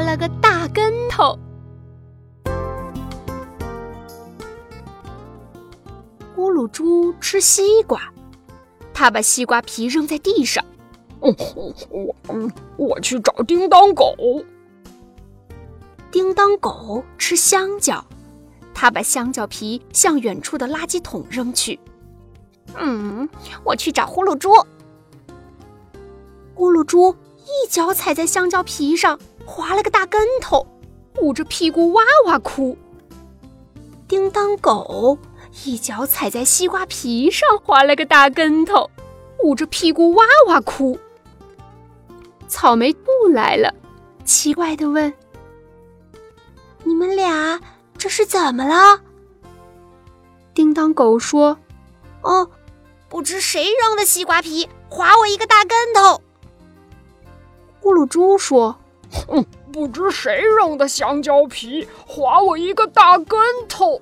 了个大跟头。咕噜猪吃西瓜，他把西瓜皮扔在地上。我我去找叮当狗。叮当狗吃香蕉，他把香蕉皮向远处的垃圾桶扔去。嗯，我去找呼噜猪。呼噜猪一脚踩在香蕉皮上，滑了个大跟头，捂着屁股哇哇哭。叮当狗一脚踩在西瓜皮上，滑了个大跟头，捂着屁股哇哇哭。草莓兔来了，奇怪的问：“你们俩这是怎么了？”叮当狗说：“哦，不知谁扔的西瓜皮，划我一个大跟头。”咕噜猪说：“嗯，不知谁扔的香蕉皮，划我一个大跟头。”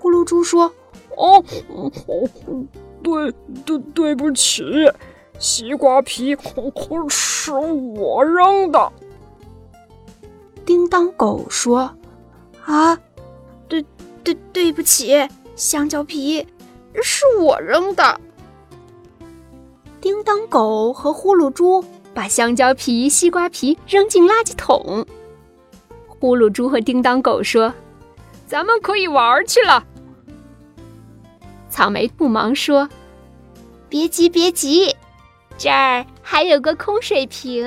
咕噜猪说：“哦，对对对不起。”西瓜皮是我扔的。叮当狗说：“啊，对对对不起，香蕉皮是我扔的。”叮当狗和呼噜猪把香蕉皮、西瓜皮扔进垃圾桶。呼噜猪和叮当狗说：“咱们可以玩去了。”草莓兔忙说：“别急，别急。”这儿还有个空水瓶。